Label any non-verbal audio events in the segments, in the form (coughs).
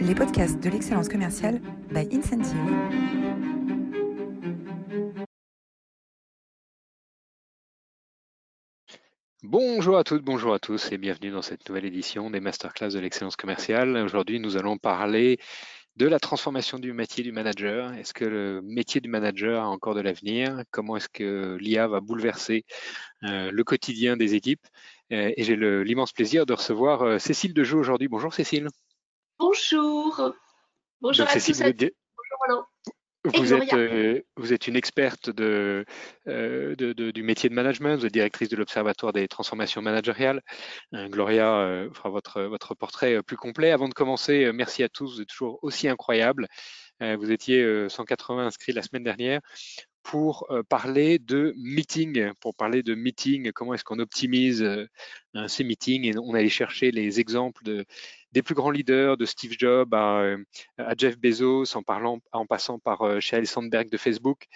les podcasts de l'excellence commerciale by Incentive. Bonjour à toutes, bonjour à tous et bienvenue dans cette nouvelle édition des masterclass de l'excellence commerciale. Aujourd'hui, nous allons parler de la transformation du métier du manager. Est-ce que le métier du manager a encore de l'avenir? Comment est-ce que l'IA va bouleverser euh, le quotidien des équipes? Euh, Et j'ai l'immense plaisir de recevoir euh, Cécile Dejoux aujourd'hui. Bonjour Cécile. Bonjour. Bonjour à tous. Bonjour Roland. Vous êtes, euh, vous êtes une experte de, euh, de, de, du métier de management, vous êtes directrice de l'Observatoire des transformations managériales. Euh, Gloria euh, fera votre, votre portrait plus complet. Avant de commencer, merci à tous, vous êtes toujours aussi incroyable. vous étiez 180 inscrits la semaine dernière pour parler de meeting, pour parler de meeting, comment est-ce qu'on optimise ces meetings et on allait chercher les exemples de, des plus grands leaders, de Steve Jobs à, à Jeff Bezos, en passant par Sheryl Sandberg de Facebook.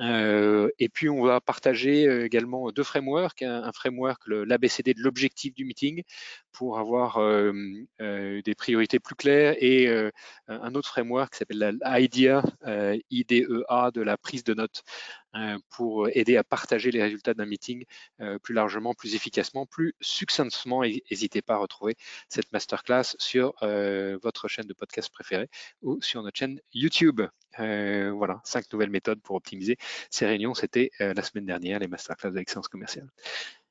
Euh, et puis, on va partager euh, également deux frameworks. Un, framework, l'ABCD de l'objectif du meeting, pour avoir euh, des priorités plus claires, et un autre framework qui s'appelle l'IDEA, IDEA, de la prise de notes, pour aider à partager les résultats d'un meeting plus largement, plus efficacement, plus succinctement. N'hésitez pas à retrouver cette masterclass sur votre chaîne de podcast préférée ou sur notre chaîne YouTube. Euh, voilà, cinq nouvelles méthodes pour optimiser ces réunions. C'était euh, la semaine dernière, les masterclass d'excellence commerciale.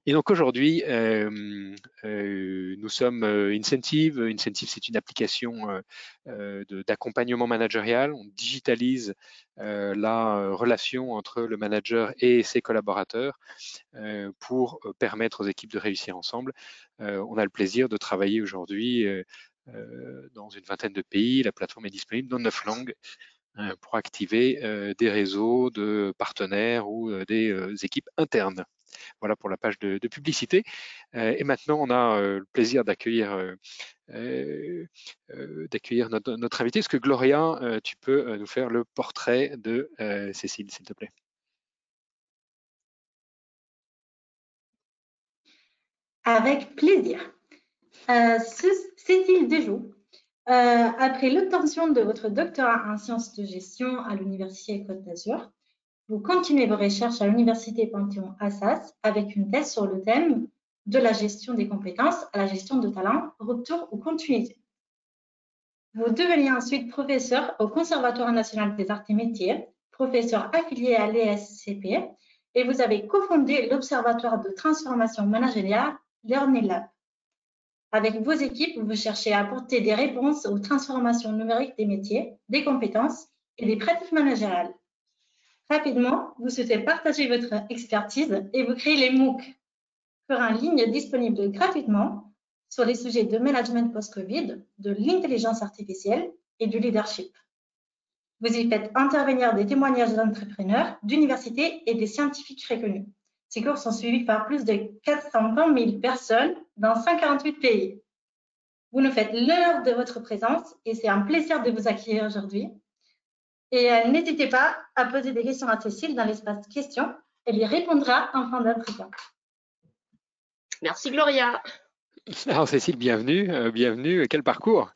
Et donc aujourd'hui, euh, nous sommes Incentive. Incentive, c'est une application d'accompagnement managérial. On digitalise la relation entre le manager et ses collaborateurs pour permettre aux équipes de réussir ensemble. on a le plaisir de travailler aujourd'hui dans une vingtaine de pays. La plateforme est disponible dans neuf langues euh, pour activer euh, des réseaux de partenaires ou euh, des équipes internes. Voilà pour la page de, publicité. et maintenant, on a le plaisir d'accueillir d'accueillir notre, notre, invité. Est-ce que Gloria, tu peux nous faire le portrait de Cécile, s'il te plaît? Avec plaisir. Cécile Dejoux euh, après l'obtention de votre doctorat en sciences de gestion à l'Université Côte d'Azur, vous continuez vos recherches à l'Université Panthéon-Assas avec une thèse sur le thème de la gestion des compétences à la gestion de talent, rupture ou continuité. Vous devenez ensuite professeur au Conservatoire national des arts et métiers, professeur affilié à l'ESCP, et vous avez cofondé l'Observatoire de transformation managériale Learning Lab. Avec vos équipes, vous cherchez à apporter des réponses aux transformations numériques des métiers, des compétences et des pratiques managériales. Rapidement, vous souhaitez partager votre expertise et vous créez les MOOC, en ligne disponibles gratuitement sur les sujets de management post-Covid, de l'intelligence artificielle et du leadership. Vous y faites intervenir des témoignages d'entrepreneurs, d'universités et des scientifiques reconnus. Ces cours sont suivis par plus de 420 000 personnes dans 148 pays. Vous nous faites l'heure de votre présence et c'est un plaisir de vous accueillir aujourd'hui. Et euh, n'hésitez pas à poser des questions à Cécile dans l'espace questions. Elle y répondra en fin d'entretien. Merci Gloria. Alors Cécile, bienvenue, euh, bienvenue. Quel parcours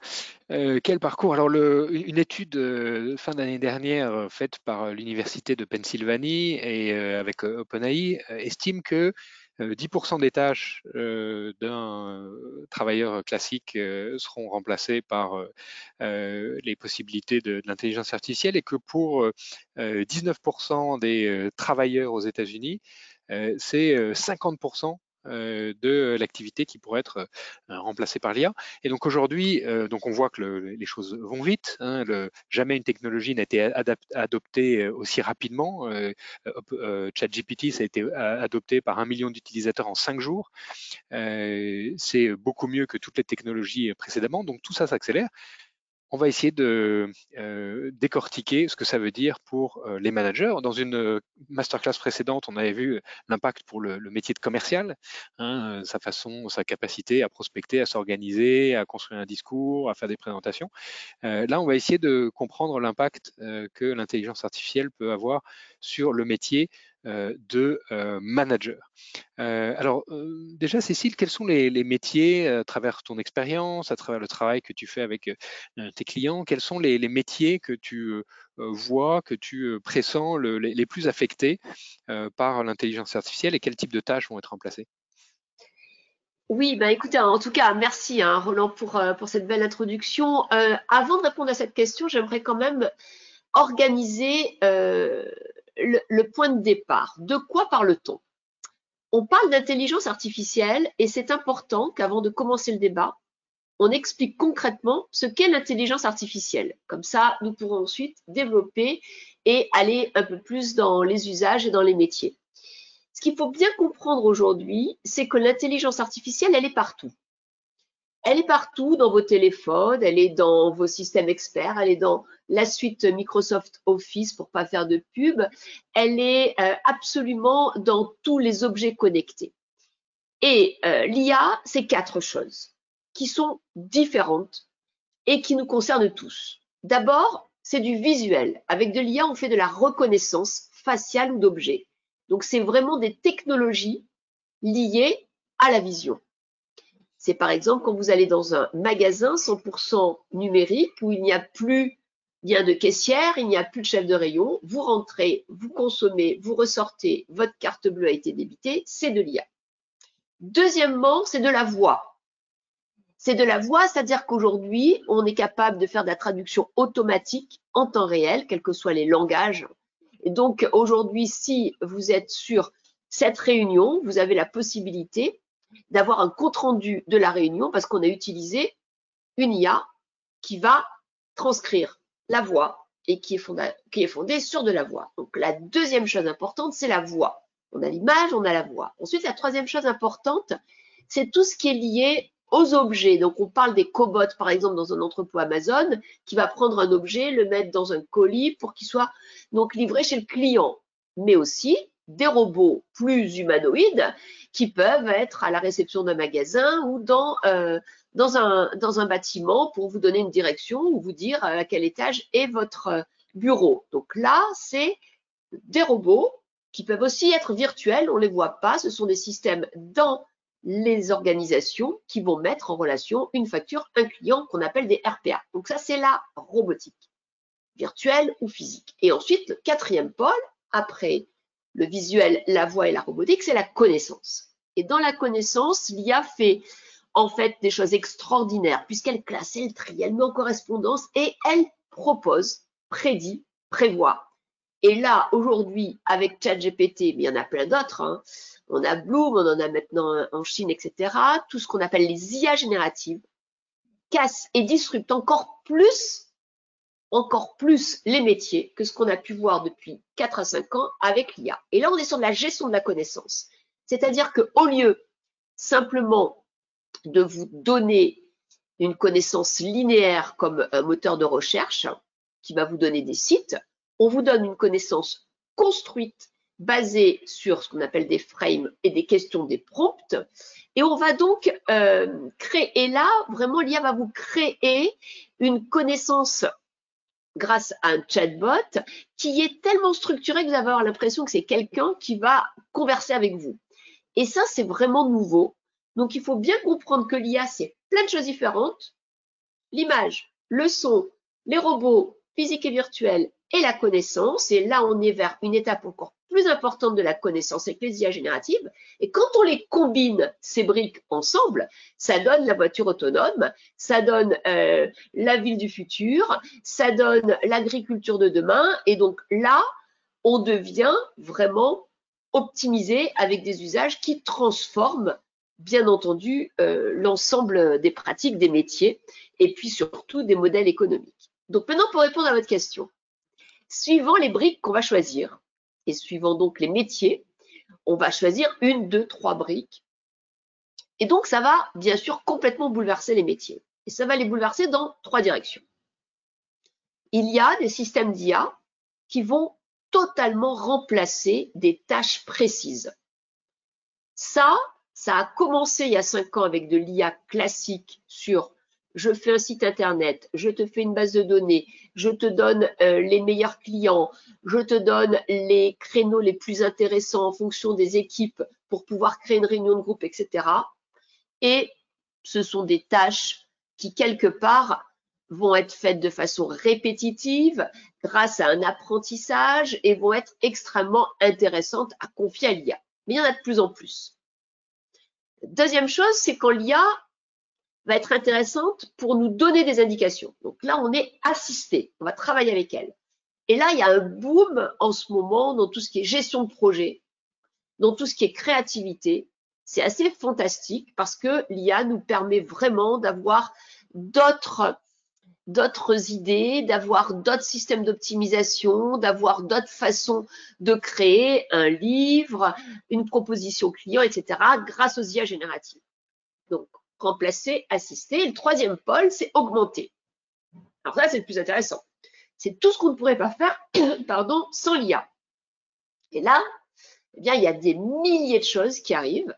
euh, Quel parcours? Alors le, une étude euh, fin d'année dernière faite par l'université de Pennsylvanie et avec OpenAI estime que 10% des tâches d'un travailleur classique seront remplacées par les possibilités de, l'intelligence artificielle et que pour 19% des travailleurs aux États-Unis, c'est 50% euh, de l'activité qui pourrait être euh, remplacée par l'IA. Et donc aujourd'hui, euh, donc on voit que les choses vont vite. Hein, jamais une technologie n'a été adoptée aussi rapidement. ChatGPT, ça a été adopté par un million d'utilisateurs en cinq jours. C'est beaucoup mieux que toutes les technologies précédemment. Donc tout ça s'accélère on va essayer de euh, décortiquer ce que ça veut dire pour euh, les managers. Dans une euh, masterclass précédente, on avait vu l'impact pour le, métier de commercial, hein, sa façon, sa capacité à prospecter, à s'organiser, à construire un discours, à faire des présentations. là, on va essayer de comprendre l'impact que l'intelligence artificielle peut avoir sur le métier de manager. alors déjà, Cécile, quels sont les, métiers à travers ton expérience, à travers le travail que tu fais avec tes clients, quels sont les, métiers que tu vois, que tu pressens les, plus affectés par l'intelligence artificielle et quel type de tâches vont être remplacées? Oui, bah écoutez, en tout cas, merci hein, Roland pour, pour cette belle introduction. avant de répondre à cette question, j'aimerais quand même organiser euh, le, point de départ. De quoi parle-t-on? On parle d'intelligence artificielle et c'est important qu'avant de commencer le débat, on explique concrètement ce qu'est l'intelligence artificielle. Comme ça, nous pourrons ensuite développer et aller un peu plus dans les usages et dans les métiers. Ce qu'il faut bien comprendre aujourd'hui, c'est que l'intelligence artificielle, elle est partout. Elle est partout dans vos téléphones, elle est dans vos systèmes experts, elle est dans la suite Microsoft Office pour pas faire de pub. Elle est euh, absolument dans tous les objets connectés. Et euh, l'IA, c'est quatre choses qui sont différentes et qui nous concernent tous. D'abord, c'est du visuel. Avec de l'IA, on fait de la reconnaissance faciale ou d'objets. Donc, c'est vraiment des technologies liées à la vision. C'est par exemple quand vous allez dans un magasin 100% numérique où il n'y a plus bien de caissière, il n'y a plus de chef de rayon, vous rentrez, vous consommez, vous ressortez, votre carte bleue a été débitée, c'est de l'IA. Deuxièmement, c'est de la voix. C'est de la voix, c'est-à-dire qu'aujourd'hui, on est capable de faire de la traduction automatique en temps réel, quels que soient les langages. Et donc, aujourd'hui, si vous êtes sur cette réunion, vous avez la possibilité d'avoir un compte-rendu de la réunion parce qu'on a utilisé une IA qui va transcrire la voix et qui est, fondée, sur de la voix. Donc la deuxième chose importante, c'est la voix. On a l'image, on a la voix. Ensuite, la troisième chose importante, c'est tout ce qui est lié aux objets. Donc, on parle des cobots, par exemple, dans un entrepôt Amazon, qui va prendre un objet, le mettre dans un colis pour qu'il soit donc livré chez le client. Mais aussi des robots plus humanoïdes qui peuvent être à la réception d'un magasin ou dans, euh, un, un bâtiment pour vous donner une direction ou vous dire euh, à quel étage est votre bureau. Donc là, c'est des robots qui peuvent aussi être virtuels, on ne les voit pas, ce sont des systèmes dans les organisations qui vont mettre en relation une facture, un client qu'on appelle des RPA. Donc ça, c'est la robotique, virtuelle ou physique. Et ensuite, le quatrième pôle, après le visuel, la voix et la robotique, c'est la connaissance. Et dans la connaissance, l'IA fait en fait des choses extraordinaires puisqu'elle classe, elle trie, elle met en correspondance et elle propose, prédit, prévoit. Et là, aujourd'hui, avec ChatGPT, mais il y en a plein d'autres, hein, on a Bloom, on en a maintenant en Chine, etc., tout ce qu'on appelle les IA génératives, casse et disrupte encore plus encore plus les métiers que ce qu'on a pu voir depuis 4 à 5 ans avec l'IA. Et là, on est sur la gestion de la connaissance. C'est-à-dire qu'au lieu simplement de vous donner une connaissance linéaire comme un moteur de recherche qui va vous donner des sites, on vous donne une connaissance construite basée sur ce qu'on appelle des frames et des questions des prompts. Et on va donc euh, créer, là, vraiment, l'IA va vous créer une connaissance grâce à un chatbot qui est tellement structuré que vous avez l'impression que c'est quelqu'un qui va converser avec vous. Et ça, c'est vraiment nouveau. Donc, il faut bien comprendre que l'IA, c'est plein de choses différentes. L'image, le son, les robots physiques et virtuels et la connaissance. Et là, on est vers une étape encore plus importante de la connaissance avec les IA génératives. Et quand on les combine, ces briques ensemble, ça donne la voiture autonome, ça donne euh, la ville du futur, ça donne l'agriculture de demain. Et donc là, on devient vraiment optimisé avec des usages qui transforment bien entendu euh, l'ensemble des pratiques, des métiers et puis surtout des modèles économiques. Donc maintenant, pour répondre à votre question, suivant les briques qu'on va choisir, et suivant donc les métiers, on va choisir une, deux, trois briques. Et donc, ça va bien sûr complètement bouleverser les métiers. Et ça va les bouleverser dans trois directions. Il y a des systèmes d'IA qui vont totalement remplacer des tâches précises. Ça, ça a commencé il y a cinq ans avec de l'IA classique sur je fais un site internet, je te fais une base de données, je te donne euh, les meilleurs clients, je te donne les créneaux les plus intéressants en fonction des équipes pour pouvoir créer une réunion de groupe, etc. Et ce sont des tâches qui, quelque part, vont être faites de façon répétitive grâce à un apprentissage et vont être extrêmement intéressantes à confier à l'IA. Mais il y en a de plus en plus. Deuxième chose, c'est quand l'IA va être intéressante pour nous donner des indications. Donc là, on est assisté, on va travailler avec elle. Et là, il y a un boom en ce moment dans tout ce qui est gestion de projet, dans tout ce qui est créativité. C'est assez fantastique parce que l'IA nous permet vraiment d'avoir d'autres d'autres idées, d'avoir d'autres systèmes d'optimisation, d'avoir d'autres façons de créer un livre, une proposition client, etc., grâce aux IA génératives. Donc, remplacer, assister. Et le troisième pôle, c'est augmenter. Alors ça, c'est le plus intéressant. C'est tout ce qu'on ne pourrait pas faire (coughs) pardon, sans l'IA. Et là, eh bien, il y a des milliers de choses qui arrivent.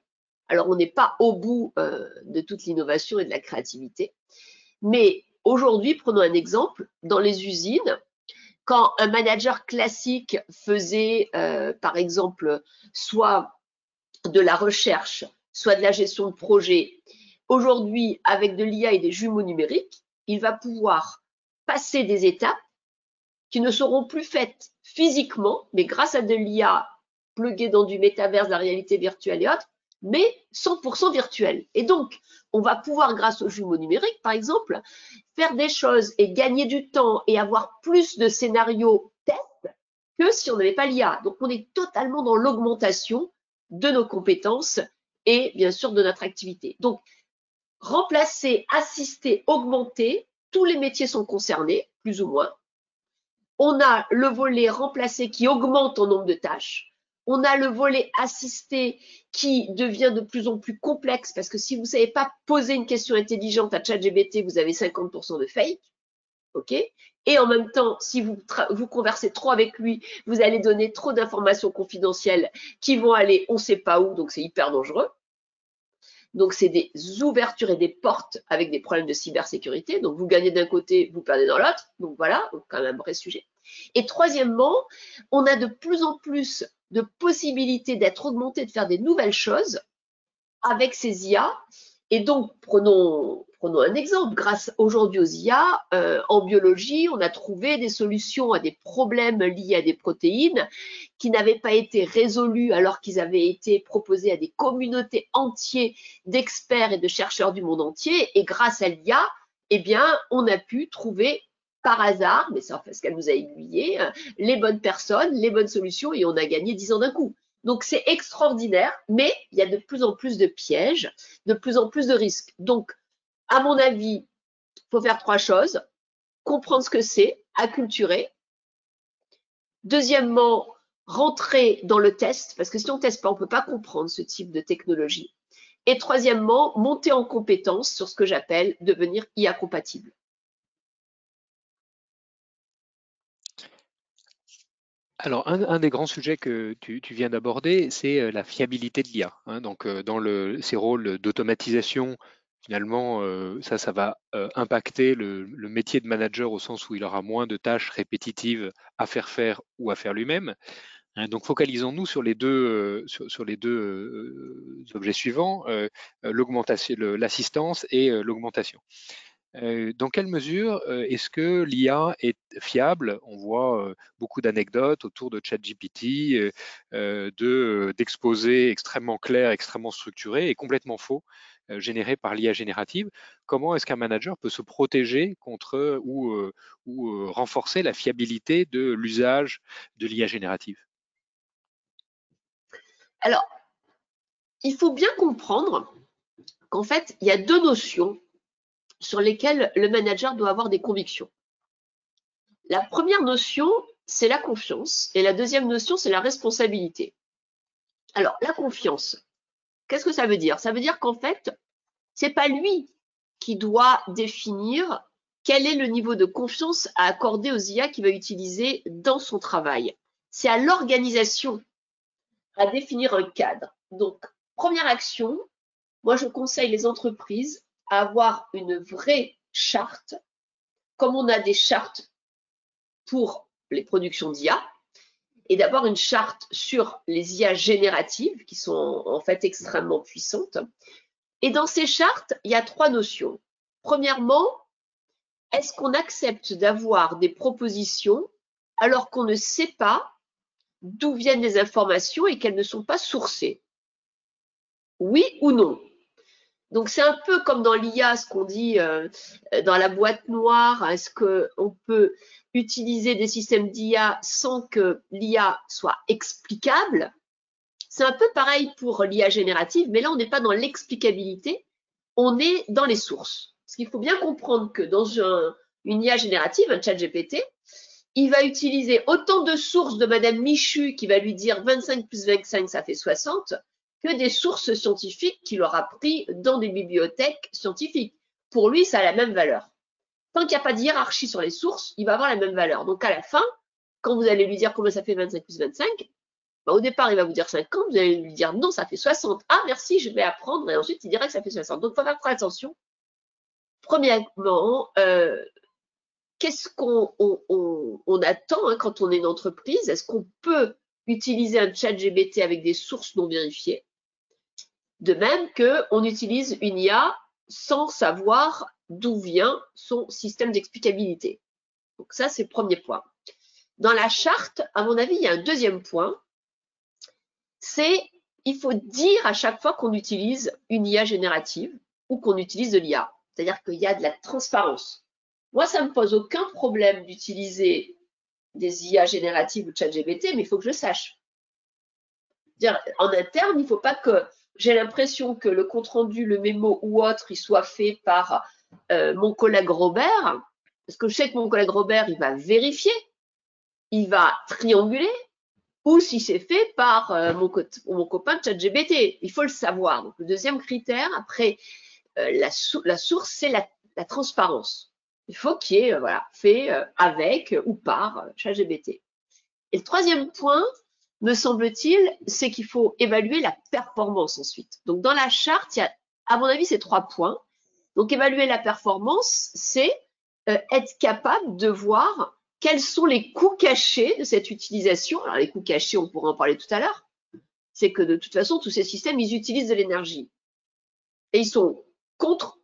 Alors, on n'est pas au bout euh, de toute l'innovation et de la créativité, mais Aujourd'hui, prenons un exemple, dans les usines, quand un manager classique faisait, euh, par exemple, soit de la recherche, soit de la gestion de projet, aujourd'hui, avec de l'IA et des jumeaux numériques, il va pouvoir passer des étapes qui ne seront plus faites physiquement, mais grâce à de l'IA pluguée dans du métaverse, la réalité virtuelle et autres, mais 100% virtuel. Et donc, on va pouvoir, grâce aux jumeaux numériques, par exemple, faire des choses et gagner du temps et avoir plus de scénarios test que si on n'avait pas l'IA. Donc, on est totalement dans l'augmentation de nos compétences et bien sûr de notre activité. Donc, remplacer, assister, augmenter, tous les métiers sont concernés, plus ou moins. On a le volet remplacer qui augmente en nombre de tâches. On a le volet assisté qui devient de plus en plus complexe parce que si vous ne savez pas poser une question intelligente à ChatGPT, vous avez 50% de fake. OK? Et en même temps, si vous, vous conversez trop avec lui, vous allez donner trop d'informations confidentielles qui vont aller on ne sait pas où, donc c'est hyper dangereux. Donc, c'est des ouvertures et des portes avec des problèmes de cybersécurité. Donc, vous gagnez d'un côté, vous perdez dans l'autre. Donc, voilà, quand même un vrai sujet. Et troisièmement, on a de plus en plus de possibilités d'être augmenté, de faire des nouvelles choses avec ces IA. Et donc, prenons, prenons un exemple. Grâce aujourd'hui aux IA, euh, en biologie, on a trouvé des solutions à des problèmes liés à des protéines qui n'avaient pas été résolus alors qu'ils avaient été proposés à des communautés entières d'experts et de chercheurs du monde entier. Et grâce à l'IA, eh bien, on a pu trouver par hasard, mais c'est parce qu'elle nous a aiguillé, euh, les bonnes personnes, les bonnes solutions et on a gagné 10 ans d'un coup. Donc c'est extraordinaire, mais il y a de plus en plus de pièges, de plus en plus de risques. Donc, à mon avis, il faut faire trois choses. Comprendre ce que c'est, acculturer. Deuxièmement, rentrer dans le test, parce que si on ne teste pas, on ne peut pas comprendre ce type de technologie. Et troisièmement, monter en compétence sur ce que j'appelle devenir IA compatible. Alors, un, des grands sujets que tu, viens d'aborder, c'est euh, la fiabilité de l'IA. Hein. donc, euh, dans le, ces rôles d'automatisation, finalement, euh, ça, ça va impacter le, métier de manager au sens où il aura moins de tâches répétitives à faire faire ou à faire lui-même. Hein. donc, focalisons-nous sur les deux, sur, les deux objets suivants, l'augmentation, l'assistance et l'augmentation. Euh, dans quelle mesure euh, est-ce que l'IA est fiable? On voit euh, beaucoup d'anecdotes autour de ChatGPT, de d'exposés extrêmement clairs, extrêmement structurés et complètement faux générés par l'IA générative. Comment est-ce qu'un manager peut se protéger contre ou, ou renforcer la fiabilité de l'usage de l'IA générative? Alors, il faut bien comprendre qu'en fait, il y a deux notions sur lesquels le manager doit avoir des convictions. La première notion, c'est la confiance et la deuxième notion, c'est la responsabilité. Alors, la confiance, qu'est-ce que ça veut dire? Ça veut dire qu'en fait, c'est pas lui qui doit définir quel est le niveau de confiance à accorder aux IA qu'il va utiliser dans son travail. C'est à l'organisation à définir un cadre. Donc, première action, moi je conseille les entreprises avoir une vraie chartes, comme on a des chartes pour les productions d'IA, et d'avoir une charte sur les IA génératives qui sont en fait extrêmement puissantes. Et dans ces chartes, il y a trois notions. Premièrement, est-ce qu'on accepte d'avoir des propositions alors qu'on ne sait pas d'où viennent les informations et qu'elles ne sont pas sourcées? Oui ou non? Donc c'est un peu comme dans l'IA, ce qu'on dit euh, dans la boîte noire. Est-ce qu'on peut utiliser des systèmes d'IA sans que l'IA soit explicable C'est un peu pareil pour l'IA générative, mais là on n'est pas dans l'explicabilité, on est dans les sources. Parce qu'il faut bien comprendre que dans une IA générative, un chat GPT, il va utiliser autant de sources de Madame Michu qui va lui dire 25 plus 25, ça fait 60, que des sources scientifiques qu'il aura pris dans des bibliothèques scientifiques. Pour lui, ça a la même valeur. Tant qu'il n'y a pas de hiérarchie sur les sources, il va avoir la même valeur. Donc à la fin, quand vous allez lui dire combien ça fait 25 plus 25, bah, au départ, il va vous dire 50, vous allez lui dire non, ça fait 60. Ah, merci, je vais apprendre. Et ensuite, il dira que ça fait 60. Donc, il faut faire attention. Premièrement, euh, qu'est-ce qu'on on, attend hein, quand on est une entreprise? Est-ce qu'on peut utiliser un chat GBT avec des sources non vérifiées? De même qu'on utilise une IA sans savoir d'où vient son système d'explicabilité. Donc ça, c'est le premier point. Dans la charte, à mon avis, il y a un deuxième point. C'est il faut dire à chaque fois qu'on utilise une IA générative ou qu'on utilise de l'IA. C'est-à-dire qu'il y a de la transparence. Moi, ça ne me pose aucun problème d'utiliser des IA génératives ou de ChatGPT, mais il faut que je sache. En interne, il ne faut pas que j'ai l'impression que le compte-rendu, le mémo ou autre, il soit fait par euh, mon collègue Robert, parce que je sais que mon collègue Robert, il va vérifier, il va trianguler, ou si c'est fait par euh, mon, mon, copain ChatGPT. Il faut le savoir. Donc, le deuxième critère, après euh, la, source, c'est la, transparence. Il faut qu'il y ait voilà, fait avec ou par ChatGPT. Et le troisième point, me semble-t-il, c'est qu'il faut évaluer la performance ensuite. Donc, dans la charte, il y a, à mon avis, ces trois points. Donc, évaluer la performance, c'est euh, être capable de voir quels sont les coûts cachés de cette utilisation. Alors, les coûts cachés, on pourra en parler tout à l'heure. C'est que de toute façon, tous ces systèmes, ils utilisent de l'énergie. Et ils sont contre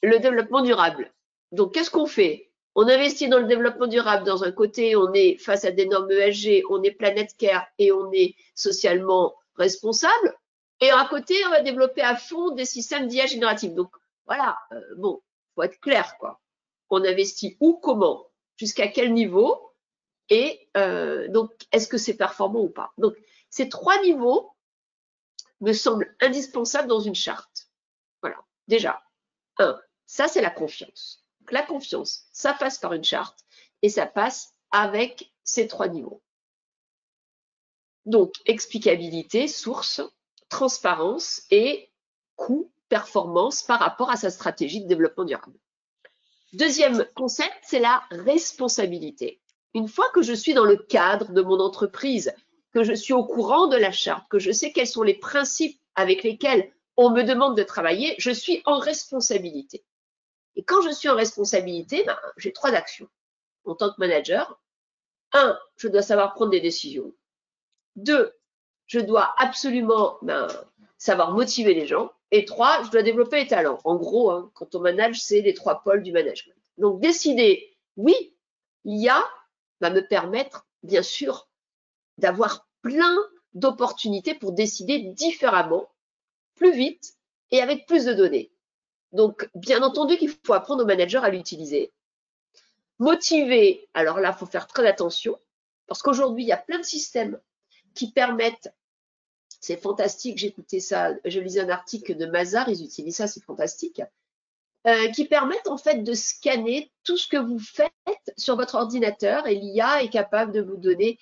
le développement durable. Donc, qu'est-ce qu'on fait? On investit dans le développement durable. Dans un côté, on est face à des normes ESG, on est Planet Care et on est socialement responsable. Et à côté, on va développer à fond des systèmes d'IA génératifs. Donc, voilà, euh, bon, faut être clair, quoi. On investit où, comment, jusqu'à quel niveau, et euh, donc, est-ce que c'est performant ou pas? Donc, ces trois niveaux me semblent indispensables dans une charte. Voilà, déjà. Un, ça, c'est la confiance. Donc, la confiance, ça passe par une charte, et ça passe avec ces trois niveaux. Donc, explicabilité, source, transparence et coût performance par rapport à sa stratégie de développement durable. Deuxième concept, c'est la responsabilité. Une fois que je suis dans le cadre de mon entreprise, que je suis au courant de la charte, que je sais quels sont les principes avec lesquels on me demande de travailler, je suis en responsabilité. Et quand je suis en responsabilité, ben, j'ai trois actions en tant que manager. Un, je dois savoir prendre des décisions. Deux, je dois absolument ben, savoir motiver les gens. Et trois, je dois développer les talents. En gros, hein, quand on manage, c'est les trois pôles du management. Donc, décider, oui, l'IA va me permettre, bien sûr, d'avoir plein d'opportunités pour décider différemment, plus vite et avec plus de données. Donc, bien entendu qu'il faut apprendre aux managers à l'utiliser. Motiver, alors là, il faut faire très attention, parce qu'aujourd'hui, il y a plein de systèmes qui permettent c'est fantastique, écouté ça, je lisais un article de Mazar, ils utilisent ça, c'est fantastique, euh, qui permettent en fait de scanner tout ce que vous faites sur votre ordinateur et l'IA est capable de vous donner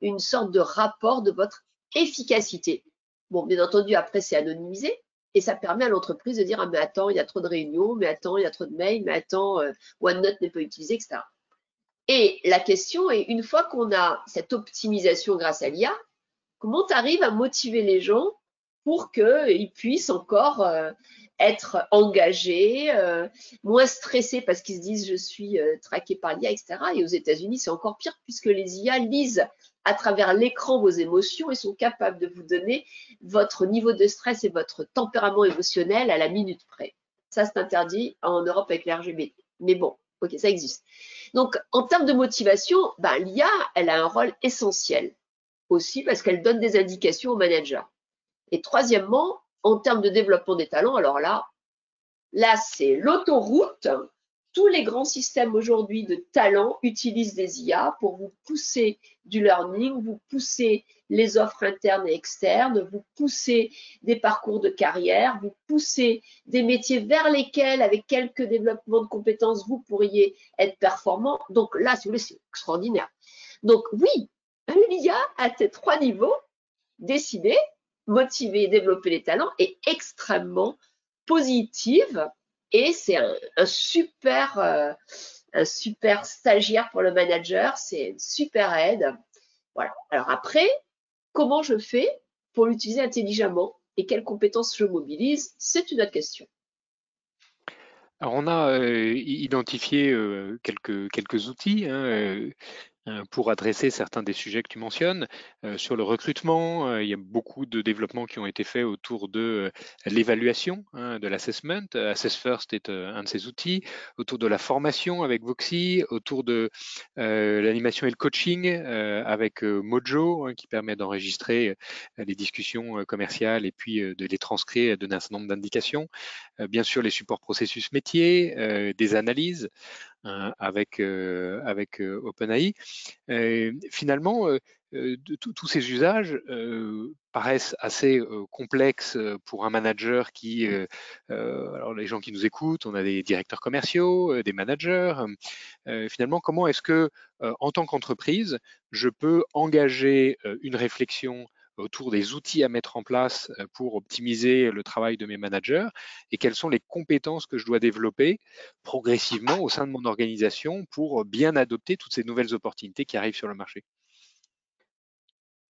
une sorte de rapport de votre efficacité. Bon, bien entendu, après, c'est anonymisé et ça permet à l'entreprise de dire, ah, mais attends, il y a trop de réunions, mais attends, il y a trop de mails, mais attends, euh, OneNote n'est pas utilisé, etc. Et la question est, une fois qu'on a cette optimisation grâce à l'IA, Comment tu arrives à motiver les gens pour qu'ils puissent encore euh, être engagés, euh, moins stressés parce qu'ils se disent je suis euh, traqué par l'IA, etc. Et aux États-Unis, c'est encore pire puisque les IA lisent à travers l'écran vos émotions et sont capables de vous donner votre niveau de stress et votre tempérament émotionnel à la minute près. Ça, c'est interdit en Europe avec l'RGB. Mais bon, ok, ça existe. Donc, en termes de motivation, ben, l'IA, elle a un rôle essentiel aussi parce qu'elle donne des indications aux managers. Et troisièmement, en termes de développement des talents, alors là, là, c'est l'autoroute. Tous les grands systèmes aujourd'hui de talents utilisent des IA pour vous pousser du learning, vous pousser les offres internes et externes, vous pousser des parcours de carrière, vous pousser des métiers vers lesquels, avec quelques développements de compétences, vous pourriez être performant. Donc là, si vous voulez, c'est extraordinaire. Donc oui, l'IA à ces trois niveaux, décider, motiver et développer les talents est extrêmement positive et c'est un, super, euh, un super stagiaire pour le manager, c'est une super aide. Voilà. Alors après, comment je fais pour l'utiliser intelligemment et quelles compétences je mobilise, c'est une autre question. Alors on a euh, identifié euh, quelques, quelques outils. Hein, pour adresser certains des sujets que tu mentionnes. Euh, sur le recrutement, euh, il y a beaucoup de développements qui ont été faits autour de l'évaluation, hein, de l'assessment. Assess First est un de ces outils. Autour de la formation avec Voxy, autour de l'animation et le coaching avec Mojo, hein, qui permet d'enregistrer les discussions commerciales et puis de les transcrire et donner un certain nombre d'indications. bien sûr, les supports processus métiers, des analyses. Hein, avec, euh, avec euh, OpenAI. finalement, euh, tous ces usages paraissent assez complexes pour un manager qui, alors les gens qui nous écoutent, on a des directeurs commerciaux, des managers. finalement, comment est-ce que, en tant qu'entreprise, je peux engager une réflexion autour des outils à mettre en place euh, pour optimiser le travail de mes managers et quelles sont les compétences que je dois développer progressivement au sein de mon organisation pour bien adopter toutes ces nouvelles opportunités qui arrivent sur le marché.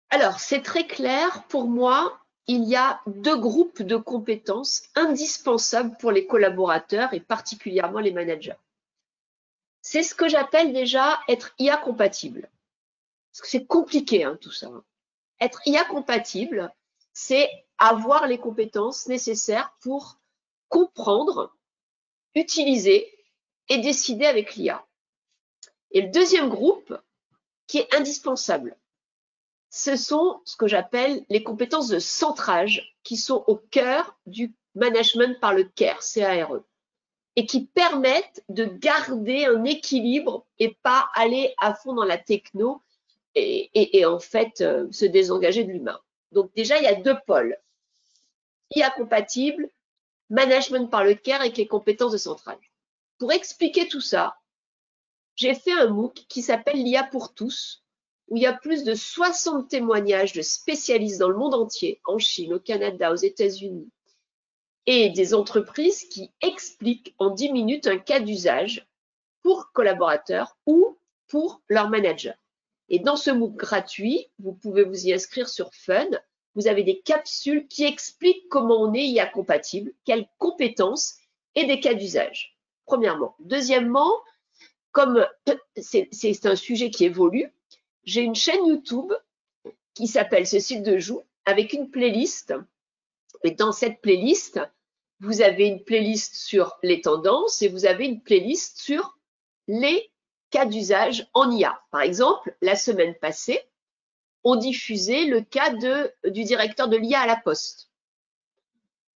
Alors, c'est très clair. Pour moi, il y a deux groupes de compétences indispensables pour les collaborateurs et particulièrement les managers. C'est ce que j'appelle déjà être IA compatible. Parce que c'est compliqué hein, tout ça. Être IA compatible, c'est avoir les compétences nécessaires pour comprendre, utiliser et décider avec l'IA. Et le deuxième groupe, qui est indispensable, ce sont ce que j'appelle les compétences de centrage qui sont au cœur du management par le CARE, C-A-R-E, et qui permettent de garder un équilibre et pas aller à fond dans la techno et, en fait euh, se désengager de l'humain. Donc déjà, il y a deux pôles. IA compatible, management par le CARE et les compétences de centrage. Pour expliquer tout ça, j'ai fait un MOOC qui s'appelle l'IA pour tous, où il y a plus de 60 témoignages de spécialistes dans le monde entier, en Chine, au Canada, aux États-Unis, et des entreprises qui expliquent en 10 minutes un cas d'usage pour collaborateurs ou pour leur manager. Et dans ce MOOC gratuit, vous pouvez vous y inscrire sur Fun. Vous avez des capsules qui expliquent comment on est IA compatible, quelles compétences et des cas d'usage. Premièrement. Deuxièmement, comme (clears throat) c'est un sujet qui évolue, j'ai une chaîne YouTube qui s'appelle Ce site de joue avec une playlist. Et dans cette playlist, vous avez une playlist sur les tendances et vous avez une playlist sur les cas d'usage en IA. Par exemple, la semaine passée, on diffusait le cas de, du directeur de l'IA à la Poste.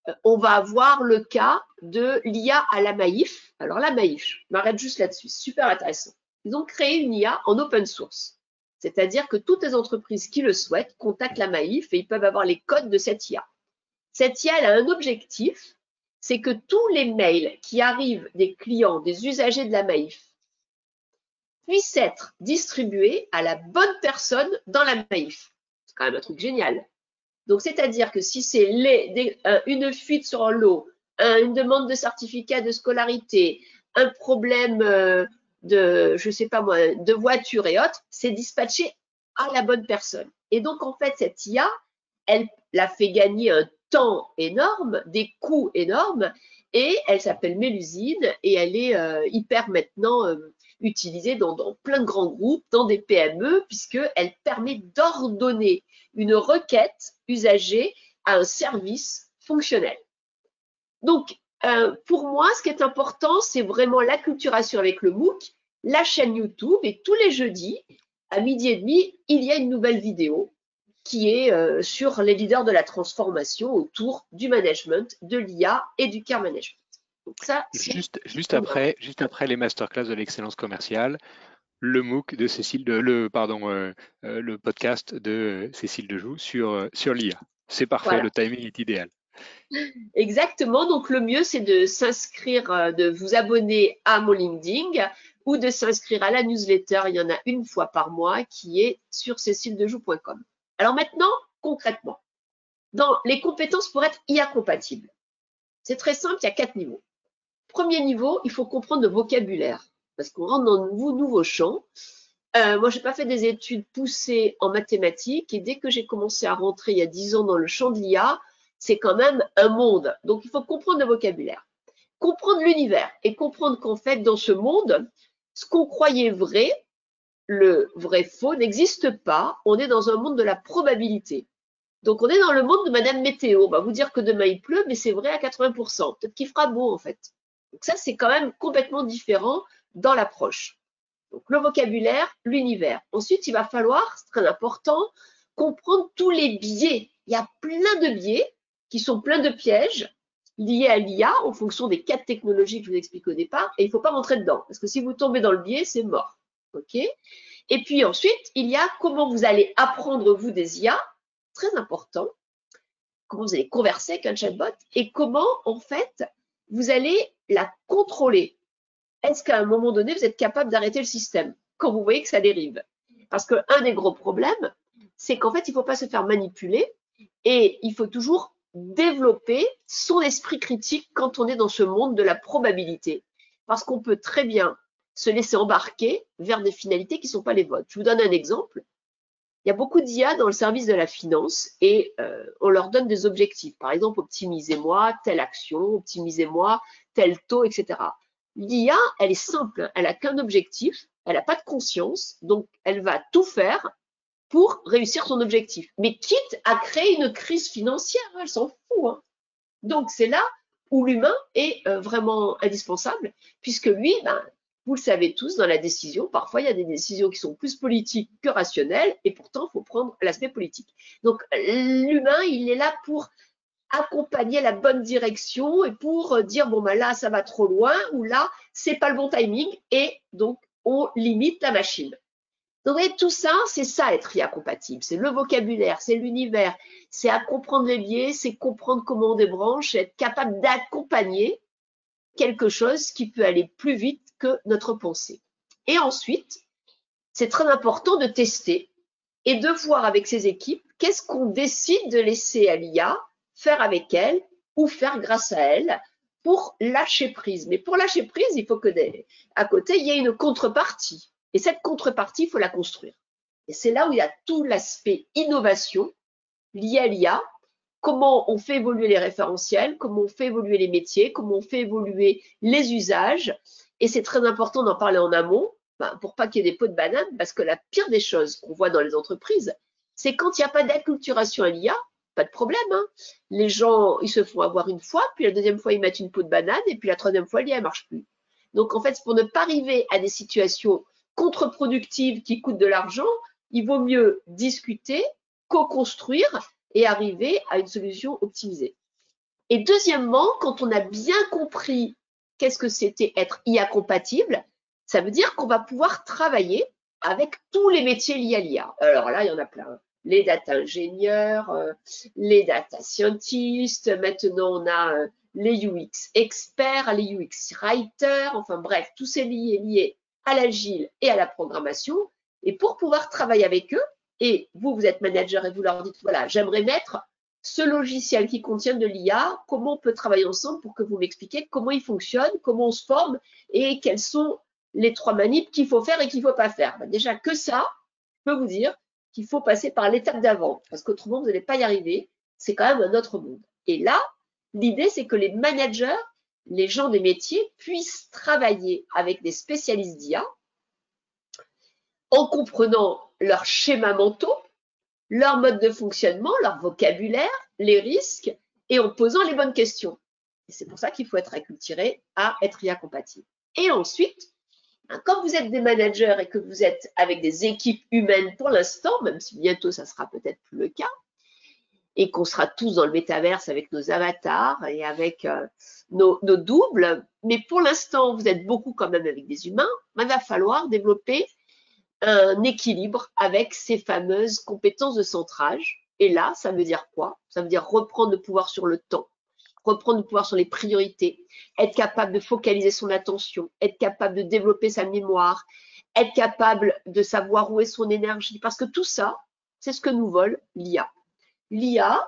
Euh, on va avoir le cas de l'IA à la Maïf. Alors la Maïf, je m'arrête juste là-dessus, super intéressant. Ils ont créé une IA en open source. C'est-à-dire que toutes les entreprises qui le souhaitent contactent la Maïf et ils peuvent avoir les codes de cette IA. Cette IA elle a un objectif, c'est que tous les mails qui arrivent des clients, des usagers de la Maïf puisse être distribué à la bonne personne dans la Maïf. C'est quand même un truc génial. Donc, c'est-à-dire que si c'est une fuite sur l'eau, une demande de certificat de scolarité, un problème euh, de, je sais pas moi, de voiture et autres, c'est dispatché à la bonne personne. Et donc, en fait, cette IA, elle la fait gagner un temps énorme, des coûts énormes, et elle s'appelle Mélusine et elle est euh, hyper maintenant euh, utilisée dans, plein de grands groupes, dans des PME, puisqu'elle permet d'ordonner une requête usagée à un service fonctionnel. Donc, euh, pour moi, ce qui est important, c'est vraiment l'acculturation avec le MOOC, la chaîne YouTube, et tous les jeudis, à midi et demi, il y a une nouvelle vidéo qui est euh, sur les leaders de la transformation autour du management, de l'IA et du care management. Ça, juste, juste, après, juste après les masterclass de l'excellence commerciale, le MOOC de Cécile de le pardon euh, euh, le podcast de Cécile Dejoux sur sur l'IA. C'est parfait, le timing est idéal. Exactement. Donc le mieux c'est de s'inscrire, de vous abonner à mon LinkedIn ou de s'inscrire à la newsletter. Il y en a une fois par mois qui est sur céciledejoux.com. Alors maintenant, concrètement, dans les compétences pour être IA compatible, c'est très simple, il y a quatre niveaux. Premier niveau, il faut comprendre le vocabulaire, parce qu'on rentre dans de nouveaux champs. Euh, moi, je n'ai pas fait des études poussées en mathématiques, et dès que j'ai commencé à rentrer il y a dix ans dans le champ de l'IA, c'est quand même un monde. Donc, il faut comprendre le vocabulaire, comprendre l'univers, et comprendre qu'en fait, dans ce monde, ce qu'on croyait vrai, le vrai faux n'existe pas. On est dans un monde de la probabilité. Donc, on est dans le monde de Madame Météo. On va vous dire que demain il pleut, mais c'est vrai à 80%. Peut-être qu'il fera beau, en fait. Donc, ça, c'est quand même complètement différent dans l'approche. Donc, le vocabulaire, l'univers. Ensuite, il va falloir, c'est très important, comprendre tous les biais. Il y a plein de biais qui sont pleins de pièges liés à l'IA en fonction des quatre technologies que je vous explique au départ. Et il ne faut pas rentrer dedans. Parce que si vous tombez dans le biais, c'est mort. OK? Et puis ensuite, il y a comment vous allez apprendre, vous, des IA, très important, comment vous allez converser avec un chatbot et comment, en fait, vous allez la contrôler. Est-ce qu'à un moment donné, vous êtes capable d'arrêter le système quand vous voyez que ça dérive? Parce qu'un des gros problèmes, c'est qu'en fait, il ne faut pas se faire manipuler et il faut toujours développer son esprit critique quand on est dans ce monde de la probabilité. Parce qu'on peut très bien se laisser embarquer vers des finalités qui ne sont pas les vôtres. Je vous donne un exemple. Il y a beaucoup d'IA dans le service de la finance et euh, on leur donne des objectifs. Par exemple, optimisez-moi telle action, optimisez-moi taux, etc. L'IA, elle est simple, elle n'a qu'un objectif, elle n'a pas de conscience, donc elle va tout faire pour réussir son objectif. Mais quitte à créer une crise financière, elle s'en fout. Hein. Donc c'est là où l'humain est euh, vraiment indispensable, puisque lui, ben, vous le savez tous, dans la décision, parfois il y a des décisions qui sont plus politiques que rationnelles, et pourtant il faut prendre l'aspect politique. Donc l'humain, il est là pour accompagner la bonne direction et pour dire bon ben là ça va trop loin ou là c'est pas le bon timing et donc on limite la machine. Donc tout ça, c'est ça être IA compatible, c'est le vocabulaire, c'est l'univers, c'est à comprendre les biais, c'est comprendre comment on débranche, être capable d'accompagner quelque chose qui peut aller plus vite que notre pensée. Et ensuite, c'est très important de tester et de voir avec ses équipes qu'est-ce qu'on décide de laisser à l'IA faire avec elle ou faire grâce à elle pour lâcher prise. Mais pour lâcher prise, il faut que à côté, il y ait une contrepartie. Et cette contrepartie, il faut la construire. Et c'est là où il y a tout l'aspect innovation lié à l'IA comment on fait évoluer les référentiels, comment on fait évoluer les métiers, comment on fait évoluer les usages. Et c'est très important d'en parler en amont ben, pour pas qu'il y ait des pots de banane, parce que la pire des choses qu'on voit dans les entreprises, c'est quand il n'y a pas d'acculturation à l'IA, pas de problème. Hein. Les gens, ils se font avoir une fois, puis la deuxième fois, ils mettent une peau de banane, et puis la troisième fois, l'IA ne marche plus. Donc, en fait, pour ne pas arriver à des situations contre-productives qui coûtent de l'argent, il vaut mieux discuter, co-construire et arriver à une solution optimisée. Et deuxièmement, quand on a bien compris qu'est-ce que c'était être IA compatible, ça veut dire qu'on va pouvoir travailler avec tous les métiers liés à l'IA. Alors là, il y en a plein. Les data ingénieurs, euh, les data scientists, maintenant on a euh, les UX experts, les UX writers, enfin bref, tous ces liés liés à l'agile et à la programmation. Et pour pouvoir travailler avec eux, et vous, vous êtes manager et vous leur dites, voilà, j'aimerais mettre ce logiciel qui contient de l'IA, comment on peut travailler ensemble pour que vous m'expliquiez comment il fonctionne, comment on se forme et quels sont les trois manips qu'il faut faire et qu'il ne faut pas faire. Ben, déjà que ça, je peux vous dire qu'il faut passer par l'étape d'avant, parce qu'autrement, vous n'allez pas y arriver. C'est quand même un autre monde. Et là, l'idée, c'est que les managers, les gens des métiers, puissent travailler avec des spécialistes d'IA en comprenant leurs schémas mentaux, leur mode de fonctionnement, leur vocabulaire, les risques, et en posant les bonnes questions. Et c'est pour ça qu'il faut être acculturé à être IA compatible. Et ensuite, quand vous êtes des managers et que vous êtes avec des équipes humaines pour l'instant, même si bientôt ça sera peut-être plus le cas, et qu'on sera tous dans le métaverse avec nos avatars et avec euh, nos, doubles, mais pour l'instant, vous êtes beaucoup quand même avec des humains, il va falloir développer un équilibre avec ces fameuses compétences de centrage. Et là, ça veut dire quoi? Ça veut dire reprendre le pouvoir sur le temps, reprendre le pouvoir sur les priorités, être capable de focaliser son attention, être capable de développer sa mémoire, être capable de savoir où est son énergie. Parce que tout ça, c'est ce que nous vole l'IA. L'IA,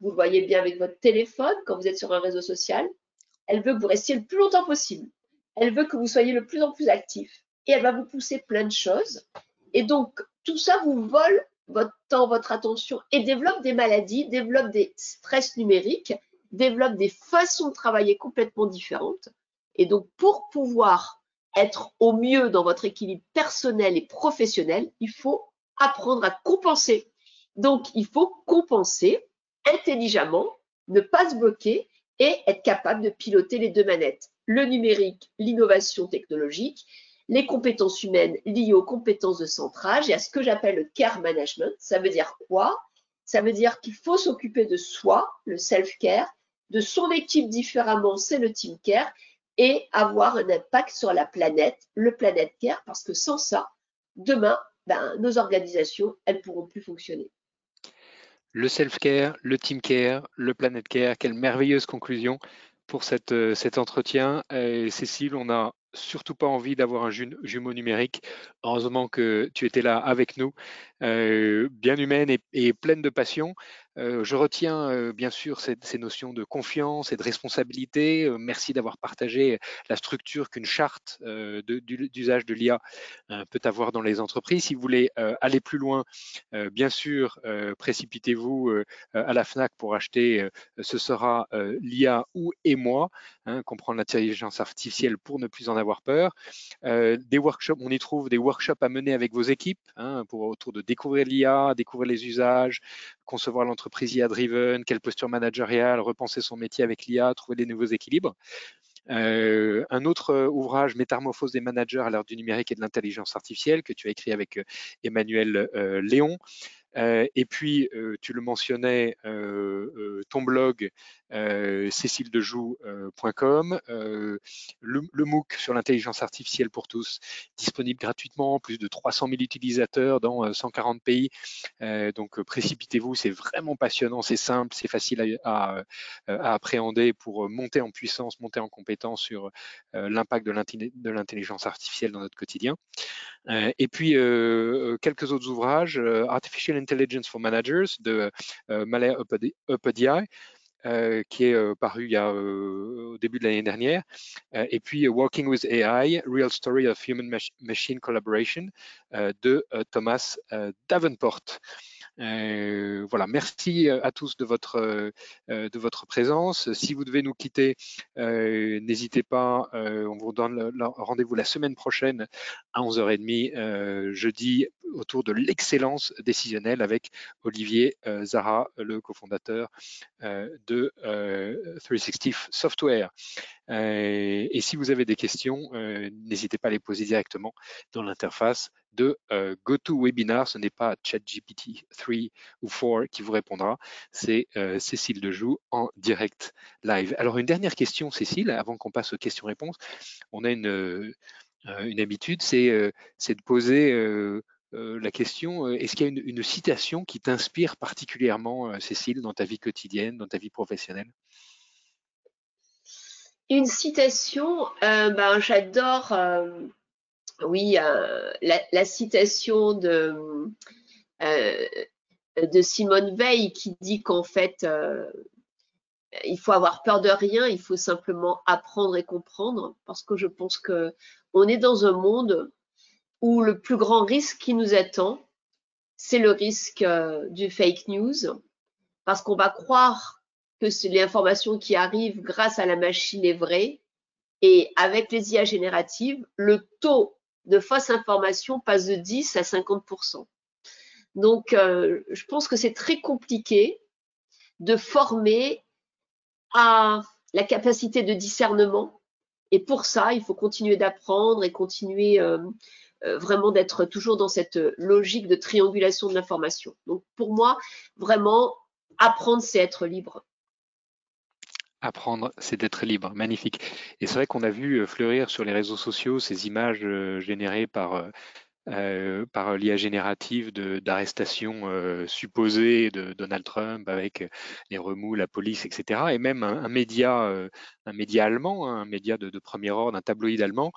vous le voyez bien avec votre téléphone quand vous êtes sur un réseau social, elle veut que vous restiez le plus longtemps possible. Elle veut que vous soyez le plus en plus actif et elle va vous pousser plein de choses. Et donc, tout ça vous vole votre temps, votre attention et développe des maladies, développe des stress numériques, développe des façons de travailler complètement différentes. Et donc, pour pouvoir être au mieux dans votre équilibre personnel et professionnel, il faut apprendre à compenser. Donc, il faut compenser intelligemment, ne pas se bloquer et être capable de piloter les deux manettes, le numérique, l'innovation technologique les compétences humaines liées aux compétences de centrage et à ce que j'appelle le care management. Ça veut dire quoi? Ça veut dire qu'il faut s'occuper de soi, le self-care, de son équipe différemment, c'est le team care, et avoir un impact sur la planète, le planète care, parce que sans ça, demain, ben, nos organisations, elles pourront plus fonctionner. Le self-care, le team care, le planet care, quelle merveilleuse conclusion pour cette, euh, cet entretien. Cécile, on a surtout pas envie d'avoir un jumeau numérique. Heureusement que tu étais là avec nous, euh, bien humaine et, pleine de passion. Euh, je retiens euh, bien sûr ces, notions de confiance et de responsabilité. merci d'avoir partagé la structure qu'une charte d'usage de l'IA peut avoir dans les entreprises. Si vous voulez aller plus loin, bien sûr, précipitez-vous à la FNAC pour acheter Ce sera l'IA ou et moi, hein, comprendre l'intelligence artificielle pour ne plus en avoir peur. des workshops, on y trouve des workshops à mener avec vos équipes hein, pour autour de découvrir l'IA, découvrir les usages, concevoir l'entreprise IA driven, quelle posture managériale, repenser son métier avec l'IA, trouver des nouveaux équilibres. Euh, un autre euh, ouvrage, Métamorphose des managers à l'ère du numérique et de l'intelligence artificielle, que tu as écrit avec euh, Emmanuel Léon. Et puis, tu le mentionnais, ton blog euh, céciledejoux.com, euh, le, le, MOOC sur l'intelligence artificielle pour tous, disponible gratuitement, plus de 300 000 utilisateurs dans 140 euh, pays. donc précipitez-vous, c'est vraiment passionnant, c'est simple, c'est facile à, à, appréhender pour monter en puissance, monter en compétence sur l'impact de l'intelligence artificielle dans notre quotidien. et puis quelques autres ouvrages, Artificial Intelligence for Managers de Malay Upadhyay, euh, qui est euh, paru il y a, euh, au début de l'année dernière. et puis Working with AI, Real Story of Human Machine Collaboration de Thomas Davenport. Euh, voilà, merci euh, à tous de votre, euh, de votre présence. Si vous devez nous quitter, n'hésitez pas, on vous donne rendez-vous la semaine prochaine à 11h30, jeudi, autour de l'excellence décisionnelle avec Olivier Zara, le cofondateur de 360 Software. Et si vous avez des questions, n'hésitez pas à les poser directement dans l'interface de euh, GoToWebinar. Ce n'est pas ChatGPT 3 ou 4 qui vous répondra, c'est euh, Cécile Dejoux en direct live. Alors une dernière question, Cécile, avant qu'on passe aux questions-réponses. On a une, euh, habitude, c'est de poser la question, est-ce qu'il y a une, citation qui t'inspire particulièrement, Cécile, dans ta vie quotidienne, dans ta vie professionnelle? Une citation, ben, j'adore oui, euh, la, citation de, euh, de Simone Veil qui dit qu'en fait, euh, il faut avoir peur de rien, il faut simplement apprendre et comprendre, parce que je pense que on est dans un monde où le plus grand risque qui nous attend, c'est le risque du fake news, parce qu'on va croire que l'information qui arrive grâce à la machine est vraie. Et avec les IA génératives, le taux de fausse information passe de 10 à 50%. Donc, euh, je pense que c'est très compliqué de former à la capacité de discernement. Et pour ça, il faut continuer d'apprendre et continuer euh, euh, vraiment d'être toujours dans cette logique de triangulation de l'information. Donc, pour moi, vraiment, apprendre, c'est être libre. Apprendre, c'est d'être libre. Magnifique. Et c'est vrai qu'on a vu fleurir sur les réseaux sociaux ces images générées par euh, par l'IA générative d'arrestation euh, supposée de Donald Trump avec les remous, la police, etc. Et même un, média, euh, un média allemand, hein, un média de, premier ordre, un tabloïd allemand,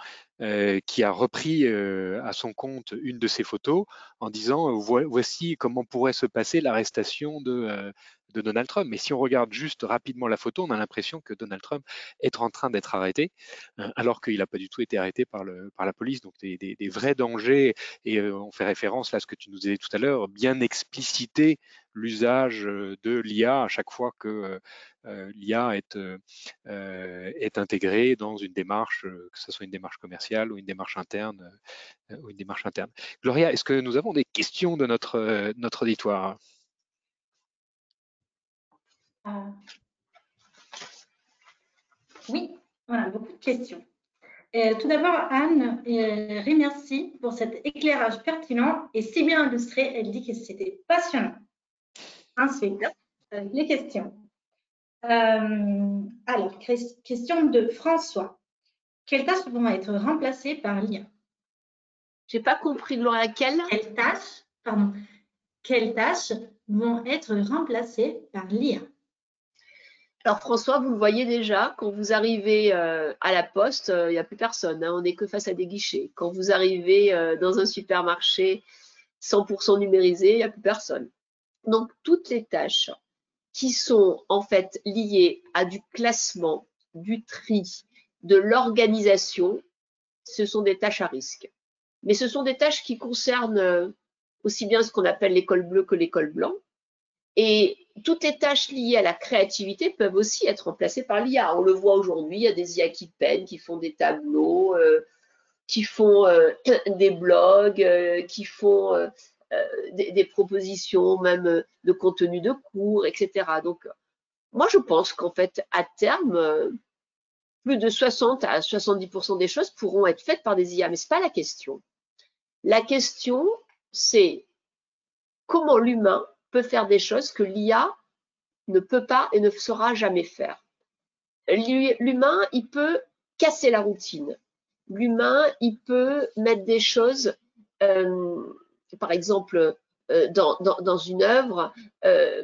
qui a repris à son compte une de ces photos en disant voici comment pourrait se passer l'arrestation de, de Donald Trump. Mais si on regarde juste rapidement la photo, on a l'impression que Donald Trump est en train d'être arrêté, euh, alors qu'il n'a pas du tout été arrêté par, la police. Donc des, vrais dangers, et euh, on fait référence là à ce que tu nous disais tout à l'heure, bien expliciter l'usage euh, de l'IA à chaque fois que l'IA est, intégrée dans une démarche, que ce soit une démarche commerciale ou une démarche interne. Gloria, est-ce que nous avons des questions de notre, auditoire? Oui, voilà, beaucoup de questions. Euh, tout d'abord, Anne euh, remercie pour cet éclairage pertinent et si bien illustré. Elle dit que c'était passionnant. Ensuite, les questions. alors, question de François. Quelles tâches vont être remplacées par l'IA J'ai pas compris, Laura, quelles Quelles tâches, pardon, quelles tâches vont être remplacées par l'IA alors François, vous le voyez déjà, quand vous arrivez euh, à la poste, il euh, n'y a plus personne, hein, on n'est que face à des guichets. Quand vous arrivez euh, dans un supermarché 100% numérisé, il n'y a plus personne. Donc toutes les tâches qui sont en fait liées à du classement, du tri, de l'organisation, ce sont des tâches à risque. Mais ce sont des tâches qui concernent aussi bien ce qu'on appelle l'école bleue que l'école blanc. Et toutes les tâches liées à la créativité peuvent aussi être remplacées par l'IA. On le voit aujourd'hui, il y a des IA qui peignent, qui font des tableaux, euh, qui font euh, (clears throat) des blogs, euh, qui font des, des, propositions même de contenu de cours, etc. Donc, moi, je pense qu'en fait, à terme, plus de 60 à 70% des choses pourront être faites par des IA, mais ce n'est pas la question. La question, c'est comment l'humain peut faire des choses que l'IA ne peut pas et ne saura jamais faire. L'humain, il peut casser la routine. L'humain, il peut mettre des choses, euh, par exemple, euh, dans, une œuvre, euh,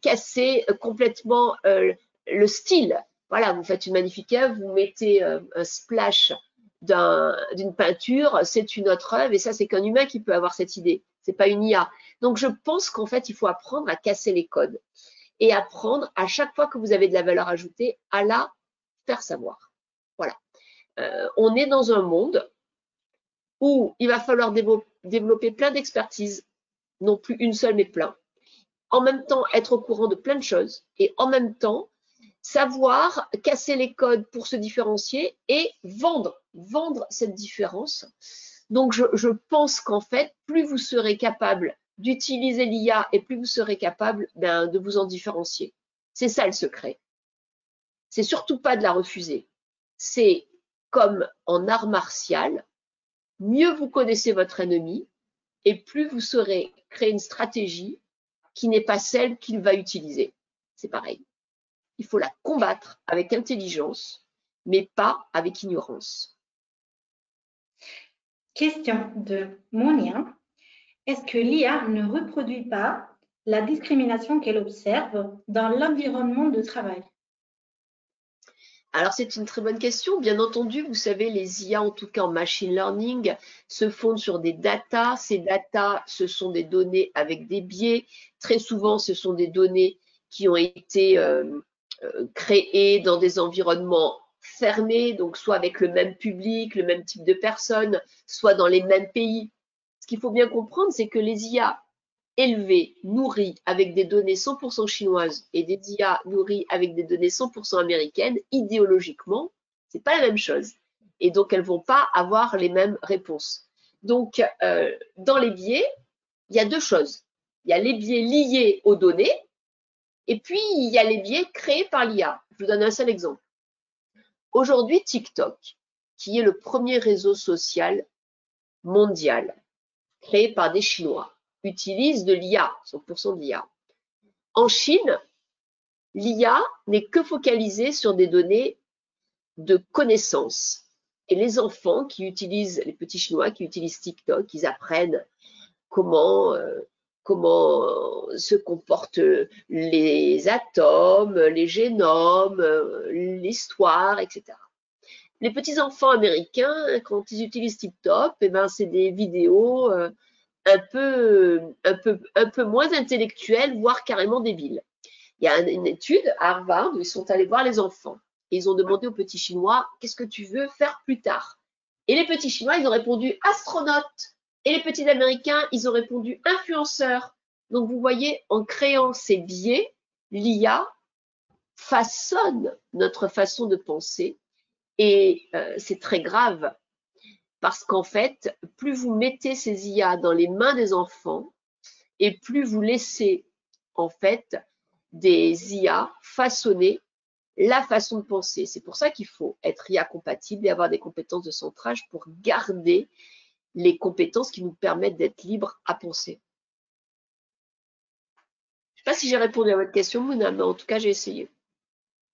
casser complètement le style. Voilà, vous faites une magnifique œuvre, vous mettez un splash d'une peinture, c'est une autre œuvre, et ça, c'est qu'un humain qui peut avoir cette idée. C'est pas une IA. Donc, je pense qu'en fait, il faut apprendre à casser les codes et apprendre à chaque fois que vous avez de la valeur ajoutée à la faire savoir. Voilà. Euh, on est dans un monde où il va falloir développer plein d'expertises, non plus une seule, mais plein. En même temps, être au courant de plein de choses et en même temps, savoir casser les codes pour se différencier et vendre, vendre cette différence. Donc, je, pense qu'en fait, plus vous serez capable d'utiliser l'IA et plus vous serez capable ben, de vous en différencier. C'est ça le secret. C'est surtout pas de la refuser. C'est comme en art martial, mieux vous connaissez votre ennemi et plus vous saurez créer une stratégie qui n'est pas celle qu'il va utiliser. C'est pareil. Il faut la combattre avec intelligence, mais pas avec ignorance. Question de Monia est-ce que l'IA ne reproduit pas la discrimination qu'elle observe dans l'environnement de travail? Alors, c'est une très bonne question. Bien entendu, vous savez, les IA, en tout cas en machine learning, se fondent sur des datas. Ces datas, ce sont des données avec des biais. Très souvent, ce sont des données qui ont été euh, euh, créées dans des environnements fermés, donc soit avec le même public, le même type de personnes, soit dans les mêmes pays. Ce qu'il faut bien comprendre, c'est que les IA élevés, nourris avec des données 100% chinoises et des IA nourris avec des données 100% américaines, idéologiquement, c'est pas la même chose. Et donc, elles vont pas avoir les mêmes réponses. Donc, euh, dans les biais, il y a deux choses. Il y a les biais liés aux données, et puis il y a les biais créés par l'IA. Je vous donne un seul exemple. Aujourd'hui, TikTok, qui est le premier réseau social mondial créé par des Chinois, utilise de l'IA, 100% d'IA. En Chine, l'IA n'est que focalisée sur des données de connaissances. Et les enfants qui utilisent, les petits Chinois qui utilisent TikTok, ils apprennent comment, euh, comment se comportent les atomes, les génomes, l'histoire, etc. Les petits enfants américains, quand ils utilisent TikTok, eh ben, c'est des vidéos euh, un peu, moins intellectuelles, voire carrément débiles. Il y a une étude à Harvard où ils sont allés voir les enfants ils ont demandé aux petits Chinois qu'est-ce que tu veux faire plus tard? Et les petits Chinois, ils ont répondu astronaute. Et les petits Américains, ils ont répondu influenceur. Donc vous voyez, en créant ces biais, l'IA façonne notre façon de penser et euh, c'est très grave parce qu'en fait, plus vous mettez ces IA dans les mains des enfants et plus vous laissez en fait des IA façonner la façon de penser. C'est pour ça qu'il faut être IA compatible et avoir des compétences de centrage pour garder les compétences qui nous permettent d'être libres à penser. Je ne sais pas si j'ai répondu à votre question, Mouna, mais en tout cas, j'ai essayé.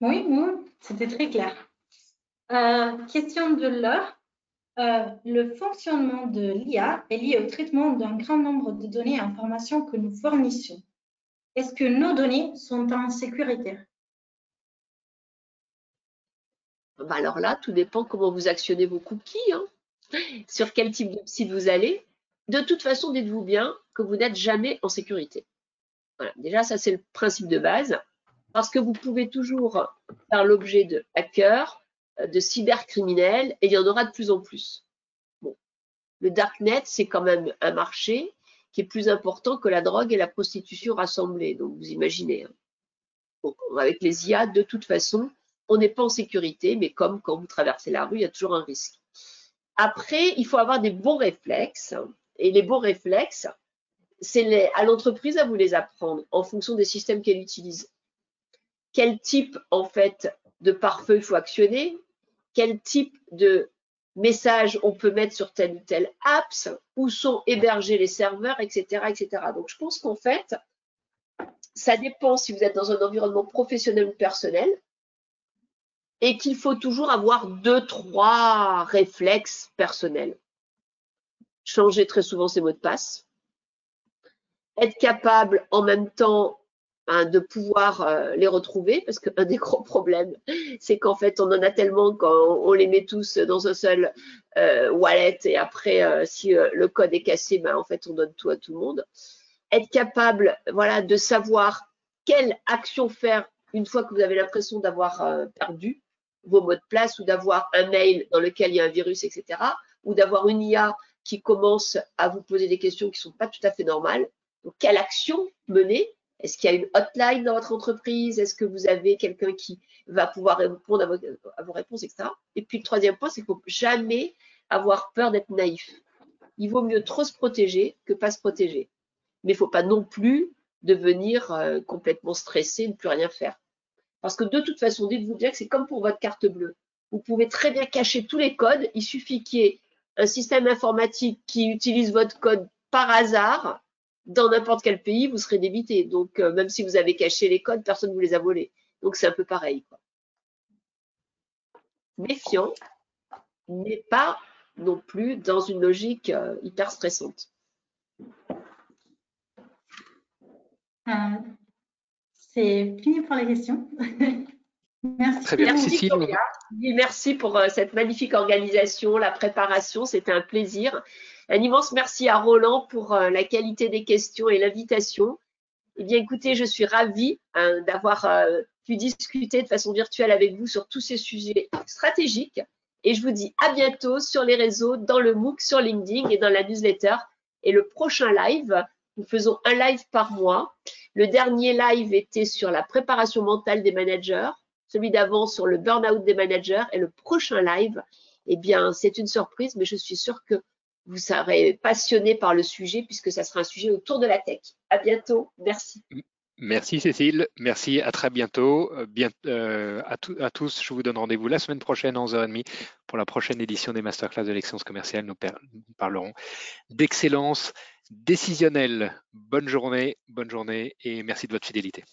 Oui, oui, c'était très clair. Euh, question de l'heure. Euh, le fonctionnement de l'IA est lié au traitement d'un grand nombre de données et informations que nous fournissons. Est-ce que nos données sont en sécurité? Bah Alors là, tout dépend comment vous actionnez vos cookies, hein. Sur quel type de site vous allez. De toute façon, dites-vous bien que vous n'êtes jamais en sécurité. Déjà, ça c'est le principe de base, parce que vous pouvez toujours faire l'objet de hackers, de cybercriminels, et il y en aura de plus en plus. Bon. Le darknet, c'est quand même un marché qui est plus important que la drogue et la prostitution rassemblées. Donc, vous imaginez. Hein. avec les IA, de toute façon, on n'est pas en sécurité, mais comme quand vous traversez la rue, il y a toujours un risque. Après, il faut avoir des bons réflexes. Et les bons réflexes, c'est à l'entreprise à vous les apprendre en fonction des systèmes qu'elle utilise. Quel type, en fait, de pare-feu il faut actionner? Quel type de message on peut mettre sur telle ou telle apps, où sont hébergés les serveurs, etc. etc. Donc, je pense qu'en fait, ça dépend si vous êtes dans un environnement professionnel ou personnel et qu'il faut toujours avoir deux, trois réflexes personnels. Changer très souvent ses mots de passe. Être capable en même temps Hein, de pouvoir euh, les retrouver, parce qu'un des gros problèmes, c'est qu'en fait, on en a tellement quand on les met tous dans un seul euh, wallet et après, euh, si le code est cassé, ben, en fait, on donne tout à tout le monde. Être capable, voilà, de savoir quelle action faire une fois que vous avez l'impression d'avoir perdu vos mots de place ou d'avoir un mail dans lequel il y a un virus, etc. Ou d'avoir une IA qui commence à vous poser des questions qui ne sont pas tout à fait normales. Donc, quelle action mener? Est-ce qu'il y a une hotline dans votre entreprise? Est-ce que vous avez quelqu'un qui va pouvoir répondre à vos, réponses, etc. Et puis le troisième point, c'est qu'il ne faut jamais avoir peur d'être naïf. Il vaut mieux trop se protéger que pas se protéger. Mais il ne faut pas non plus devenir euh, complètement stressé, ne plus rien faire. Parce que de toute façon, dites-vous bien que c'est comme pour votre carte bleue. Vous pouvez très bien cacher tous les codes. Il suffit qu'il y ait un système informatique qui utilise votre code par hasard dans n'importe quel pays, vous serez débité. Donc, euh, même si vous avez caché les codes, personne ne vous les a volés. Donc, c'est un peu pareil. Méfiant, n'est pas non plus dans une logique euh, hyper stressante. Euh, c'est fini pour les questions. (laughs) Merci. Très bien, merci, merci pour cette magnifique organisation, la préparation, c'était un plaisir. Un immense merci à Roland pour euh, la qualité des questions et l'invitation. Eh bien, écoutez, je suis ravie hein, d'avoir euh, pu discuter de façon virtuelle avec vous sur tous ces sujets stratégiques. Et je vous dis à bientôt sur les réseaux, dans le MOOC, sur LinkedIn et dans la newsletter. Et le prochain live, Nous faisons un live par mois. Le dernier live était sur la préparation mentale des managers, celui d'avant sur le burn-out des managers et le prochain live, eh bien, c'est une surprise, mais je suis sûre que vous serez passionné par le sujet puisque ça sera un sujet autour de la tech. À bientôt. Merci. Merci Cécile, merci, à très bientôt. Euh, bien, euh, à, tous, je vous donne rendez-vous la semaine prochaine à 11h30 pour la prochaine édition des Masterclass de l'excellence commerciale. Nous parlerons d'excellence décisionnelle. Bonne journée, bonne journée et merci de votre fidélité.